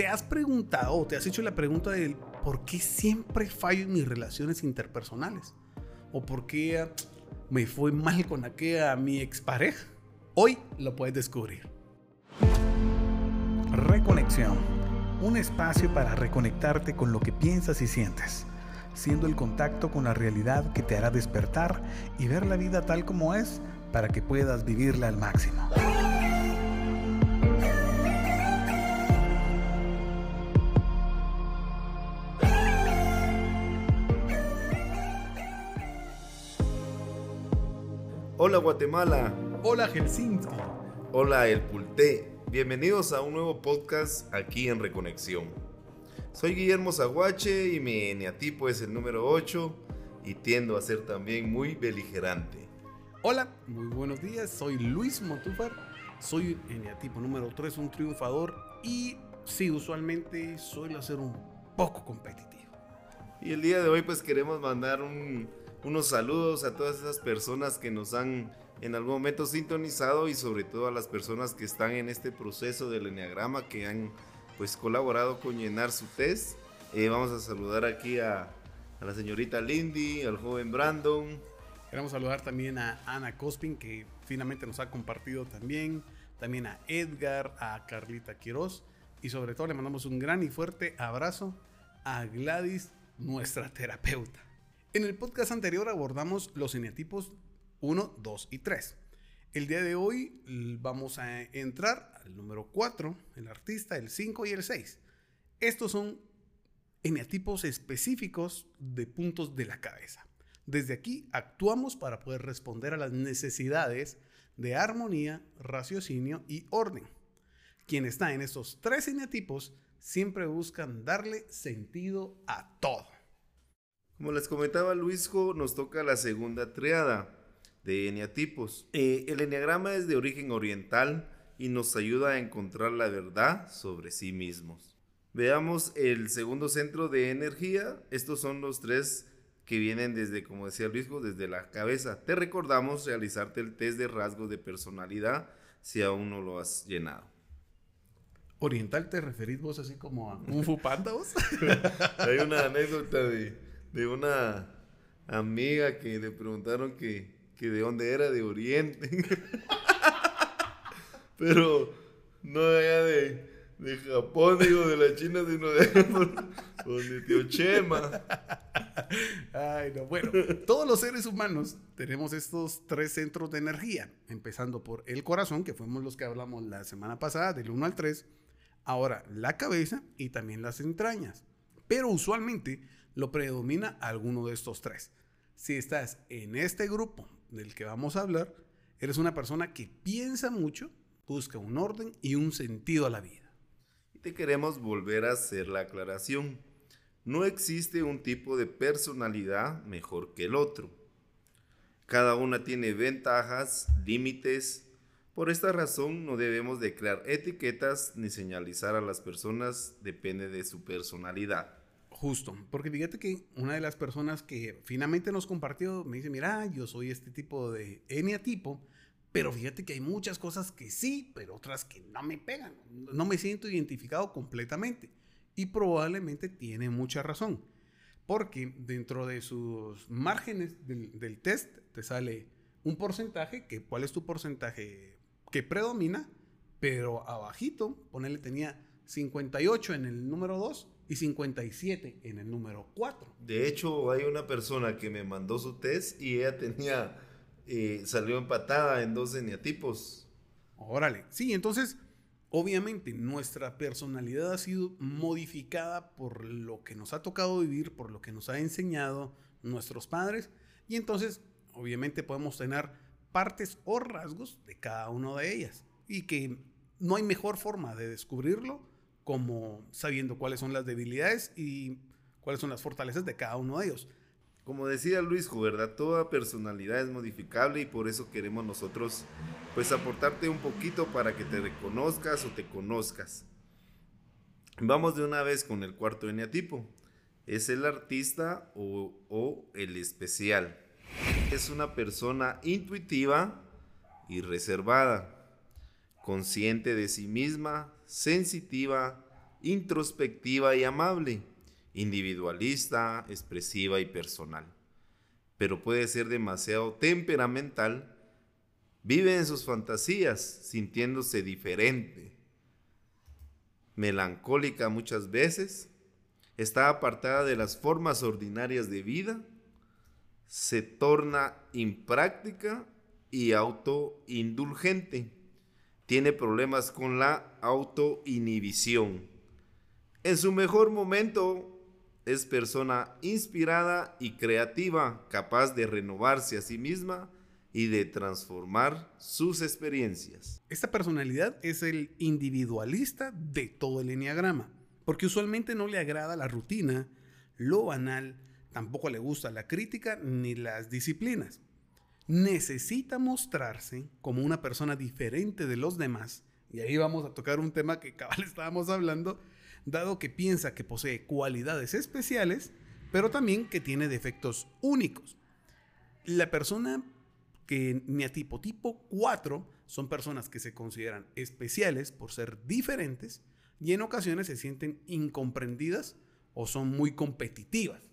¿Te has preguntado o te has hecho la pregunta de por qué siempre fallo en mis relaciones interpersonales? ¿O por qué me fue mal con aquella mi expareja? Hoy lo puedes descubrir. Reconexión. Un espacio para reconectarte con lo que piensas y sientes, siendo el contacto con la realidad que te hará despertar y ver la vida tal como es para que puedas vivirla al máximo. Hola Guatemala. Hola Helsinki. Hola El Pulté. Bienvenidos a un nuevo podcast aquí en Reconexión. Soy Guillermo Zaguache y mi eneatipo es el número 8 y tiendo a ser también muy beligerante. Hola, muy buenos días. Soy Luis Motúfar. Soy eneatipo número 3, un triunfador y sí, usualmente suelo ser un poco competitivo. Y el día de hoy pues queremos mandar un unos saludos a todas esas personas que nos han en algún momento sintonizado y sobre todo a las personas que están en este proceso del enneagrama que han pues colaborado con llenar su test. Eh, vamos a saludar aquí a, a, la señorita Lindy, al joven Brandon. Queremos saludar también a Ana Cospin que finalmente nos ha compartido también, también a Edgar, a Carlita Quiroz y sobre todo le mandamos un gran y fuerte abrazo a Gladys, nuestra terapeuta. En el podcast anterior abordamos los eneatipos 1, 2 y 3. El día de hoy vamos a entrar al número 4, el artista, el 5 y el 6. Estos son eneatipos específicos de puntos de la cabeza. Desde aquí actuamos para poder responder a las necesidades de armonía, raciocinio y orden. Quien está en estos tres eneatipos siempre buscan darle sentido a todo. Como les comentaba Luisjo, nos toca la segunda triada de eneatipos. Eh, el eneagrama es de origen oriental y nos ayuda a encontrar la verdad sobre sí mismos. Veamos el segundo centro de energía. Estos son los tres que vienen desde, como decía Luisjo, desde la cabeza. Te recordamos realizarte el test de rasgos de personalidad si aún no lo has llenado. ¿Oriental te referís vos así como a un Panda? Hay una anécdota de de una amiga que le preguntaron que, de dónde era, de Oriente. Pero no allá de, de Japón, digo, de la China, sino de, de Tío Chema. Ay, no. Bueno, todos los seres humanos tenemos estos tres centros de energía, empezando por el corazón, que fuimos los que hablamos la semana pasada, del 1 al 3, ahora la cabeza y también las entrañas. Pero usualmente lo predomina alguno de estos tres. Si estás en este grupo del que vamos a hablar, eres una persona que piensa mucho, busca un orden y un sentido a la vida. Y te queremos volver a hacer la aclaración. No existe un tipo de personalidad mejor que el otro. Cada una tiene ventajas, límites. Por esta razón no debemos de crear etiquetas ni señalizar a las personas, depende de su personalidad. Justo, porque fíjate que una de las personas que finalmente nos compartió me dice, mira, yo soy este tipo de eneatipo, pero fíjate que hay muchas cosas que sí, pero otras que no me pegan, no me siento identificado completamente. Y probablemente tiene mucha razón, porque dentro de sus márgenes del, del test te sale un porcentaje, que cuál es tu porcentaje que predomina, pero abajito, ponele tenía 58 en el número 2 y 57 en el número 4. De hecho, hay una persona que me mandó su test y ella tenía, eh, salió empatada en dos eneatipos. Órale, sí, entonces, obviamente nuestra personalidad ha sido modificada por lo que nos ha tocado vivir, por lo que nos ha enseñado nuestros padres, y entonces, obviamente podemos tener partes o rasgos de cada una de ellas, y que no hay mejor forma de descubrirlo como sabiendo cuáles son las debilidades y cuáles son las fortalezas de cada uno de ellos. Como decía Luis, ¿verdad? Toda personalidad es modificable y por eso queremos nosotros pues aportarte un poquito para que te reconozcas o te conozcas. Vamos de una vez con el cuarto eneatipo. Es el artista o, o el especial. Es una persona intuitiva y reservada, consciente de sí misma, sensitiva, introspectiva y amable, individualista, expresiva y personal. Pero puede ser demasiado temperamental, vive en sus fantasías, sintiéndose diferente, melancólica muchas veces, está apartada de las formas ordinarias de vida, se torna impráctica y autoindulgente. Tiene problemas con la autoinhibición. En su mejor momento es persona inspirada y creativa, capaz de renovarse a sí misma y de transformar sus experiencias. Esta personalidad es el individualista de todo el enneagrama, porque usualmente no le agrada la rutina, lo banal, tampoco le gusta la crítica ni las disciplinas. Necesita mostrarse como una persona diferente de los demás, y ahí vamos a tocar un tema que cabal estábamos hablando, dado que piensa que posee cualidades especiales, pero también que tiene defectos únicos. La persona que neatipo tipo 4 son personas que se consideran especiales por ser diferentes y en ocasiones se sienten incomprendidas o son muy competitivas.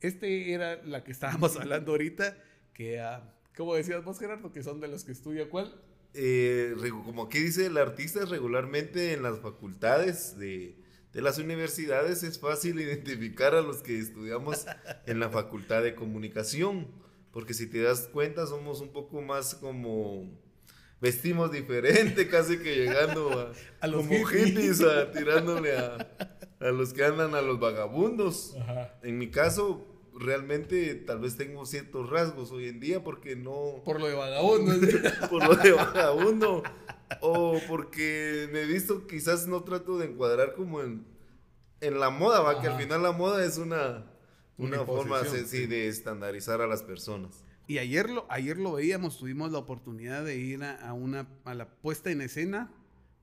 Este era la que estábamos hablando ahorita, que, ¿cómo decías vos, Gerardo? Que son de los que estudia cuál? Eh, como aquí dice el artista, regularmente en las facultades de, de las universidades es fácil identificar a los que estudiamos en la facultad de comunicación porque si te das cuenta, somos un poco más como. Vestimos diferente, casi que llegando a, los como hippies, a, tirándole a, a, los que andan a los vagabundos. En mi caso, realmente tal vez tengo ciertos rasgos hoy en día porque no... Por lo de vagabundo. por lo de vagabundo. o porque me he visto, quizás no trato de encuadrar como en, en la moda, va, que al final la moda es una una, forma sí, de estandarizar a las personas. Y ayer lo, ayer lo veíamos, tuvimos la oportunidad de ir a, una, a la puesta en escena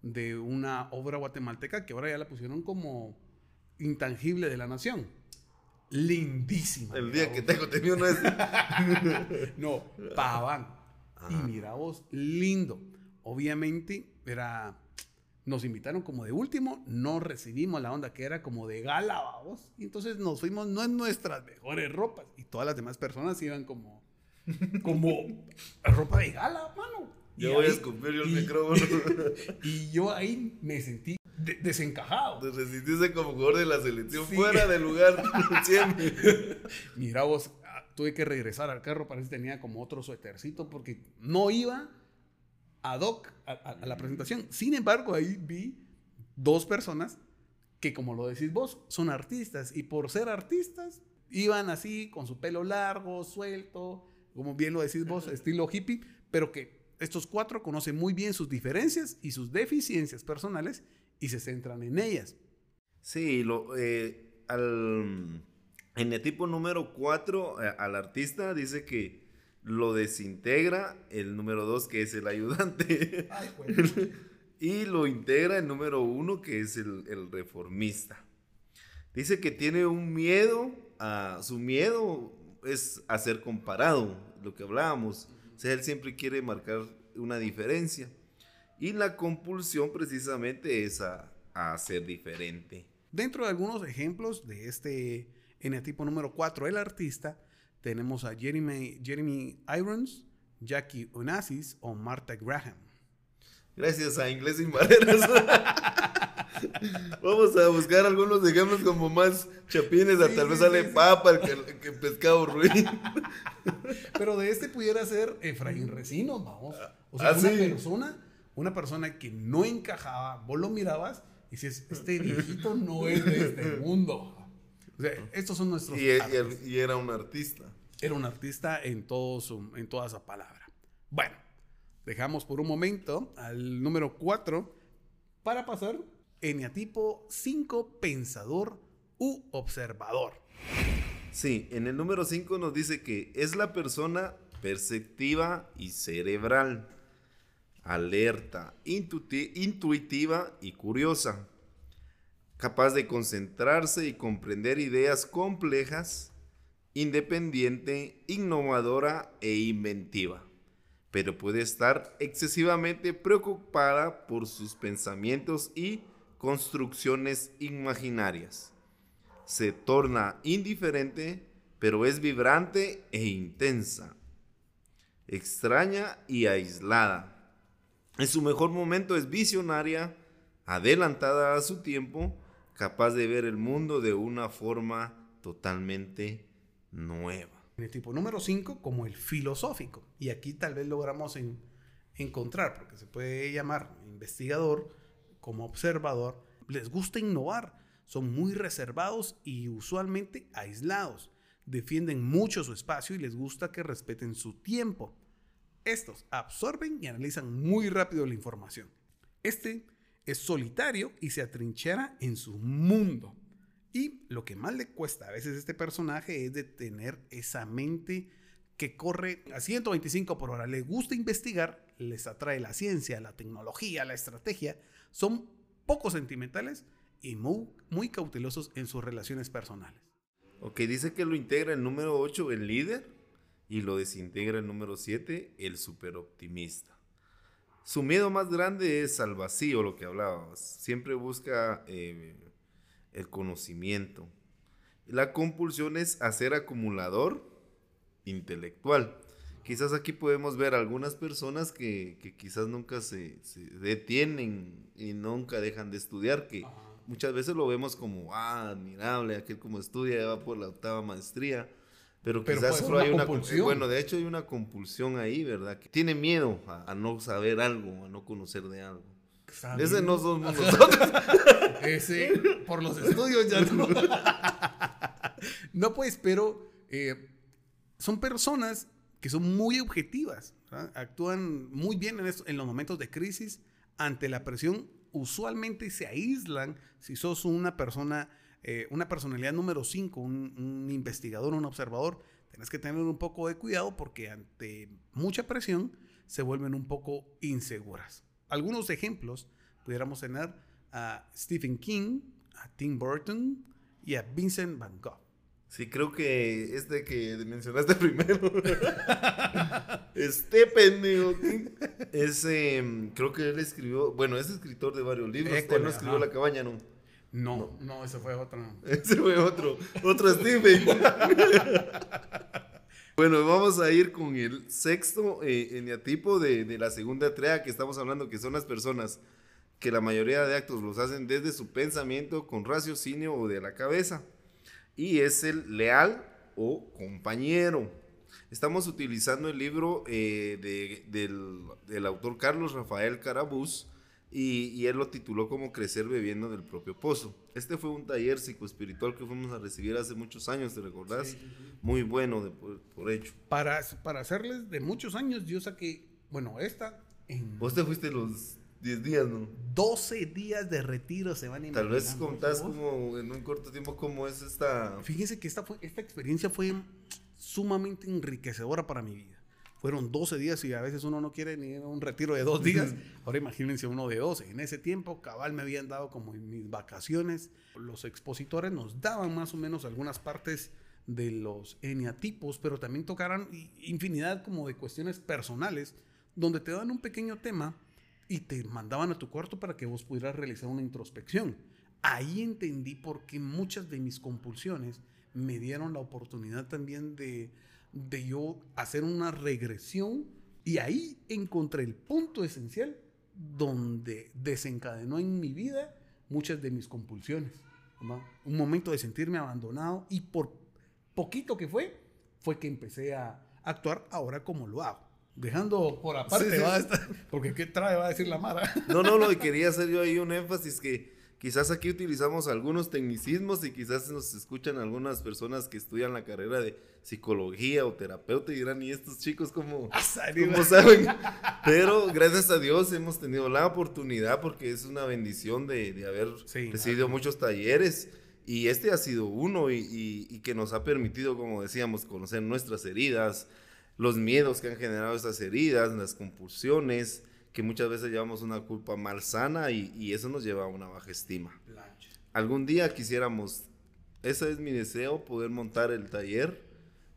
de una obra guatemalteca que ahora ya la pusieron como intangible de la nación. Lindísima. El día que tengo tenido no es. no, Paván. Y mira vos, lindo. Obviamente era nos invitaron como de último, no recibimos la onda que era como de gala, vamos. Y entonces nos fuimos no en nuestras mejores ropas. Y todas las demás personas iban como, como ropa de gala, mano. Yo voy a escupir yo el micrófono. y yo ahí me sentí desencajado. Te como jugador de la selección fuera del lugar siempre. Mira vos, ah, tuve que regresar al carro, parece que tenía como otro suétercito porque no iba ad hoc a, la presentación. Sin embargo, ahí vi dos personas que, como lo decís vos, son artistas y por ser artistas iban así con su pelo largo, suelto, como bien lo decís vos, estilo hippie, pero que estos cuatro conocen muy bien sus diferencias y sus deficiencias personales y se centran en ellas. Sí, lo, eh, al, en el tipo número cuatro, eh, al artista dice que lo desintegra el número dos, que es el ayudante. y lo integra el número uno, que es el, reformista. Dice que tiene un miedo, a, su miedo es a ser comparado, lo que hablábamos. O sea, él siempre quiere marcar una diferencia. Y la compulsión precisamente es a, a ser diferente. Dentro de algunos ejemplos de este eneatipo número 4, el artista, tenemos a Jeremy, Jeremy Irons, Jackie Onassis o Martha Graham. Gracias a Inglés sin Barreras. Vamos a buscar algunos ejemplos como más chapines, a tal vez sale papa que, que, pescado ruin. Pero de este pudiera ser Efraín Recino, vamos. O sea, ah, una persona, una persona que no encajaba, vos lo mirabas y dices, este viejito no es de este mundo. O sea, estos son nuestros. Y, y era un artista. Era un artista en, todo su, en toda esa palabra. Bueno, dejamos por un momento al número 4 para pasar eneatipo 5, pensador u observador. Sí, en el número 5 nos dice que es la persona perceptiva y cerebral, alerta, intuitiva y curiosa, capaz de concentrarse y comprender ideas complejas independiente, innovadora e inventiva, pero puede estar excesivamente preocupada por sus pensamientos y construcciones imaginarias. Se torna indiferente, pero es vibrante e intensa, extraña y aislada. En su mejor momento es visionaria, adelantada a su tiempo, capaz de ver el mundo de una forma totalmente nueva. El tipo número 5 como el filosófico. Y aquí tal vez logramos encontrar, porque se puede llamar investigador como observador, les gusta innovar, son muy reservados y usualmente aislados. Defienden mucho su espacio y les gusta que respeten su tiempo. Estos absorben y analizan muy rápido la información. Este es solitario y se atrinchera en su mundo. Y lo que más le cuesta a veces este personaje es de tener esa mente que corre a 125 por hora. Le gusta investigar, les atrae la ciencia, la tecnología, la estrategia. Son poco sentimentales y muy, muy cautelosos en sus relaciones personales. Ok, dice que lo integra el número 8, el líder, y lo desintegra el número 7, el superoptimista. Su miedo más grande es al vacío, lo que hablábamos. Siempre busca eh, el conocimiento. La compulsión es hacer acumulador intelectual. Quizás aquí podemos ver algunas personas que, quizás nunca se, detienen y nunca dejan de estudiar, que muchas veces lo vemos como, ah, admirable, aquel como estudia, va por la octava maestría pero, quizás hay una compulsión. Bueno, de hecho hay una compulsión ahí, ¿verdad? Que tiene miedo a, no saber algo, a no conocer de algo. Ese no somos nosotros. Ese, por los estudios ya no. no, pues, pero eh, son personas que son muy objetivas, actúan muy bien en, en los momentos de crisis, ante la presión, usualmente se aíslan si sos una persona eh, una personalidad número 5, un, investigador, un observador, tienes que tener un poco de cuidado porque ante mucha presión se vuelven un poco inseguras. Algunos ejemplos pudiéramos tener a Stephen King, a Tim Burton y a Vincent Van Gogh. Sí, creo que este que mencionaste primero. este pendejo. Es, em, creo que él escribió, bueno, es escritor de varios libros. él no escribió La cabaña, ¿no? No, no, ese fue otro. Ese fue otro, otro Stephen. bueno, vamos a ir con el sexto eh, eneatipo de, de, la segunda trea que estamos hablando, que son las personas que la mayoría de actos los hacen desde su pensamiento, con raciocinio o de la cabeza. Y es el leal o compañero. Estamos utilizando el libro eh, de, del, del autor Carlos Rafael Carabús, y, él lo tituló como Crecer bebiendo del propio pozo. Este fue un taller psicoespiritual que fuimos a recibir hace muchos años, ¿te recordás? Muy bueno de, por, hecho. Para, para hacerles de muchos años, yo saqué, bueno, esta... En Vos te fuiste los 10 días, ¿no? 12 días de retiro se van a Tal vez contás como en un corto tiempo cómo es esta... Fíjense que esta, fue, esta experiencia fue sumamente enriquecedora para mi vida fueron 12 días y a veces uno no quiere ni un retiro de dos días. Ahora imagínense uno de 12. En ese tiempo, cabal me habían dado como en mis vacaciones. Los expositores nos daban más o menos algunas partes de los eneatipos, pero también tocaran infinidad como de cuestiones personales, donde te daban un pequeño tema y te mandaban a tu cuarto para que vos pudieras realizar una introspección. Ahí entendí por qué muchas de mis compulsiones me dieron la oportunidad también de de yo hacer una regresión y ahí encontré el punto esencial donde desencadenó en mi vida muchas de mis compulsiones. Un momento de sentirme abandonado y por poquito que fue, fue que empecé a actuar ahora como lo hago. Dejando por aparte, porque qué trae, va a decir la Mara. No, no, no, y quería hacer yo ahí un énfasis que Quizás aquí utilizamos algunos tecnicismos y quizás nos escuchan algunas personas que estudian la carrera de psicología o terapeuta y dirán, ¿y estos chicos cómo, cómo saben? Pero gracias a Dios hemos tenido la oportunidad porque es una bendición de, haber recibido muchos talleres y este ha sido uno y, y que nos ha permitido, como decíamos, conocer nuestras heridas, los miedos que han generado esas heridas, las compulsiones que muchas veces llevamos una culpa malsana y, y eso nos lleva a una baja estima. Algún día quisiéramos, ese es mi deseo, poder montar el taller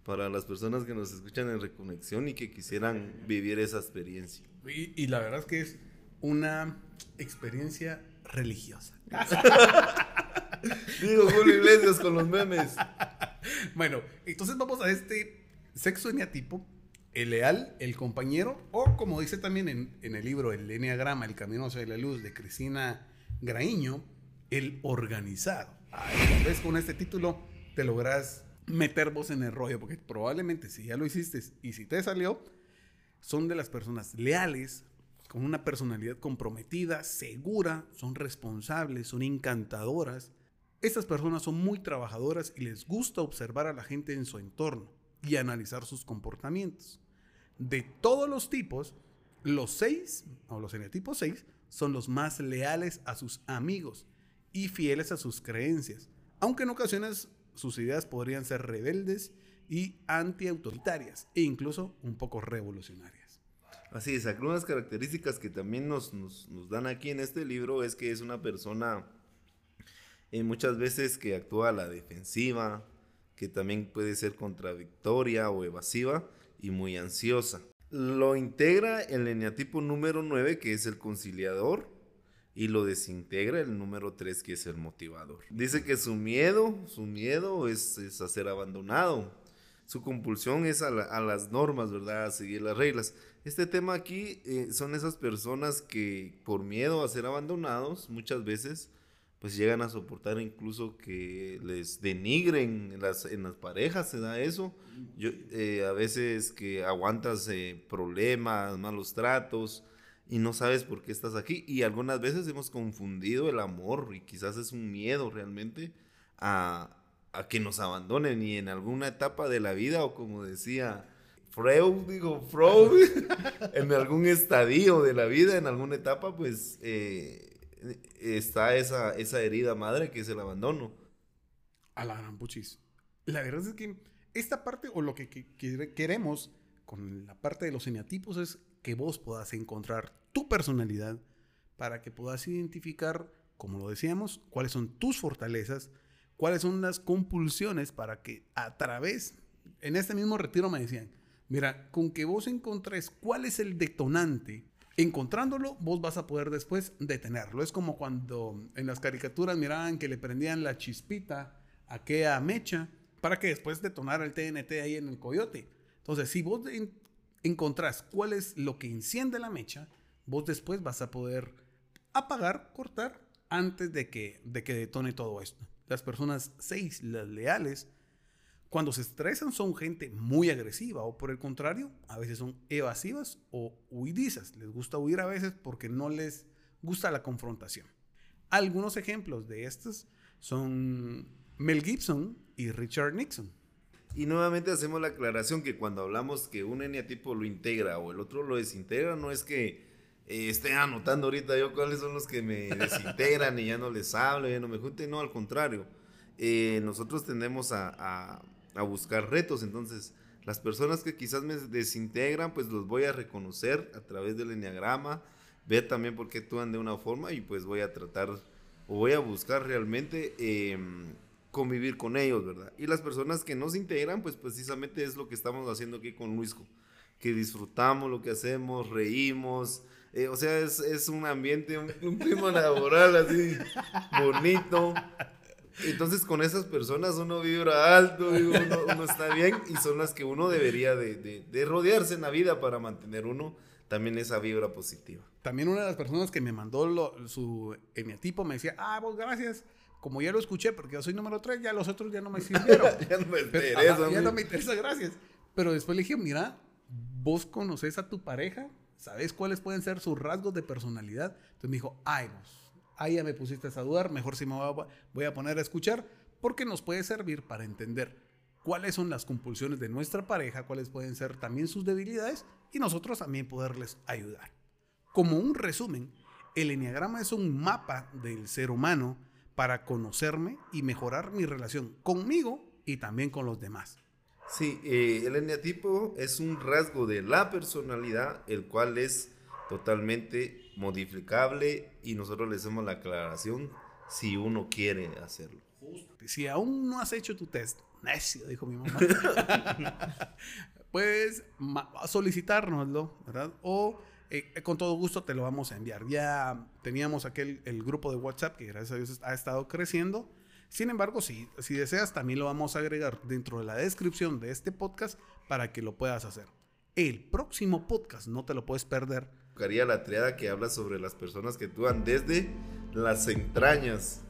para las personas que nos escuchan en Reconexión y que quisieran vivir esa experiencia. Y, y la verdad es que es una experiencia religiosa. Digo Julio Iglesias con los memes. bueno, entonces vamos a este sexo eneatipo, el leal, el compañero, o como dice también en, en el libro El Enneagrama, El Camino hacia la Luz de Cristina Graíño, el organizado. Tal vez con este título te logras meter vos en el rollo, porque probablemente si ya lo hiciste y si te salió, son de las personas leales, con una personalidad comprometida, segura, son responsables, son encantadoras. Estas personas son muy trabajadoras y les gusta observar a la gente en su entorno y analizar sus comportamientos. De todos los tipos, los seis, o los eneatipos seis, son los más leales a sus amigos y fieles a sus creencias, aunque en ocasiones sus ideas podrían ser rebeldes y antiautoritarias e incluso un poco revolucionarias. Así es, algunas características que también nos, nos, dan aquí en este libro es que es una persona eh, muchas veces que actúa a la defensiva, que también puede ser contradictoria o evasiva y muy ansiosa. Lo integra el eneatipo número 9, que es el conciliador, y lo desintegra el número 3 que es el motivador. Dice que su miedo, su miedo es, es a ser abandonado. Su compulsión es a, las normas, ¿verdad? A seguir las reglas. Este tema aquí eh, son esas personas que por miedo a ser abandonados muchas veces pues llegan a soportar incluso que les denigren en las, en las parejas, se da eso. Yo, eh, a veces que aguantas eh, problemas, malos tratos, y no sabes por qué estás aquí. Y algunas veces hemos confundido el amor y quizás es un miedo realmente a, que nos abandonen y en alguna etapa de la vida o como decía Freud, digo Freud, en algún estadio de la vida, en alguna etapa, pues eh, está esa, esa herida madre que es el abandono. A la gran puchis. La verdad es que esta parte o lo que, que queremos con la parte de los eneatipos es que vos puedas encontrar tu personalidad para que puedas identificar, como lo decíamos, cuáles son tus fortalezas, cuáles son las compulsiones para que a través, en este mismo retiro me decían, mira, con que vos encontres cuál es el detonante, encontrándolo, vos vas a poder después detenerlo. Es como cuando en las caricaturas miraban que le prendían la chispita a aquella mecha para que después detonara el TNT ahí en el coyote. Entonces, si vos encontrás cuál es lo que enciende la mecha, vos después vas a poder apagar, cortar antes de que, de que detone todo esto. Las personas seis, las leales, cuando se estresan son gente muy agresiva o por el contrario, a veces son evasivas o huidizas. Les gusta huir a veces porque no les gusta la confrontación. Algunos ejemplos de estos son Mel Gibson y Richard Nixon. Y nuevamente hacemos la aclaración que cuando hablamos que un eneatipo lo integra o el otro lo desintegra, no es que eh, esté anotando ahorita yo cuáles son los que me desintegran y ya no les hablo, ya no me junte, no, al contrario. Eh, nosotros tendemos a, buscar retos, entonces las personas que quizás me desintegran, pues los voy a reconocer a través del enneagrama, ver también por qué actúan de una forma y pues voy a tratar o voy a buscar realmente em, convivir con ellos, ¿verdad? Y las personas que no se integran, pues precisamente es lo que estamos haciendo aquí con Luisco, que disfrutamos lo que hacemos, reímos, eh, o sea, es, un ambiente, un, clima laboral así bonito. Entonces con esas personas uno vibra alto, uno, está bien y son las que uno debería de, de, rodearse en la vida para mantener uno también esa vibra positiva. También una de las personas que me mandó su eneatipo me decía, ah, vos gracias como ya lo escuché, porque yo soy número 3, ya los otros ya no me sirvieron. ya no me interesa. ya no me interesa, gracias. Pero después le dije, mira, vos conoces a tu pareja, sabes cuáles pueden ser sus rasgos de personalidad. Entonces me dijo, ay, vos, ahí ya me pusiste a dudar, mejor si me voy a poner a escuchar, porque nos puede servir para entender cuáles son las compulsiones de nuestra pareja, cuáles pueden ser también sus debilidades y nosotros también poderles ayudar. Como un resumen, el enneagrama es un mapa del ser humano para conocerme y mejorar mi relación conmigo y también con los demás. Sí, eh, el eneatipo es un rasgo de la personalidad, el cual es totalmente modificable y nosotros le hacemos la aclaración si uno quiere hacerlo. Si aún no has hecho tu test, necio, dijo mi mamá, puedes solicitárnoslo, ¿verdad? O eh, con todo gusto te lo vamos a enviar. Ya teníamos aquel el grupo de WhatsApp que gracias a Dios ha estado creciendo. Sin embargo, si, si deseas, también lo vamos a agregar dentro de la descripción de este podcast para que lo puedas hacer. El próximo podcast no te lo puedes perder. La triada que habla sobre las personas que actúan desde las entrañas.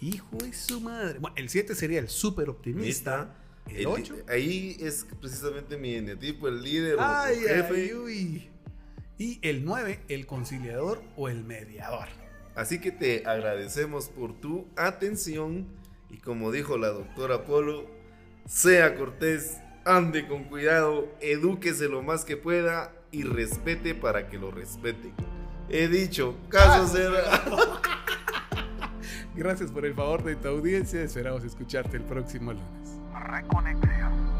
Hijo de su madre. Bueno, el 7 sería el súper optimista. El El- 8. ahí es precisamente mi eneatipo, el líder o jefe. ay, uy. Y el 9, el conciliador o el mediador. Así que te agradecemos por tu atención y como dijo la doctora Polo, sea cortés, ande con cuidado, edúquese lo más que pueda y respete para que lo respete. He dicho, caso será. Gracias por el favor de tu audiencia. Esperamos escucharte el próximo lunes. Reconexión.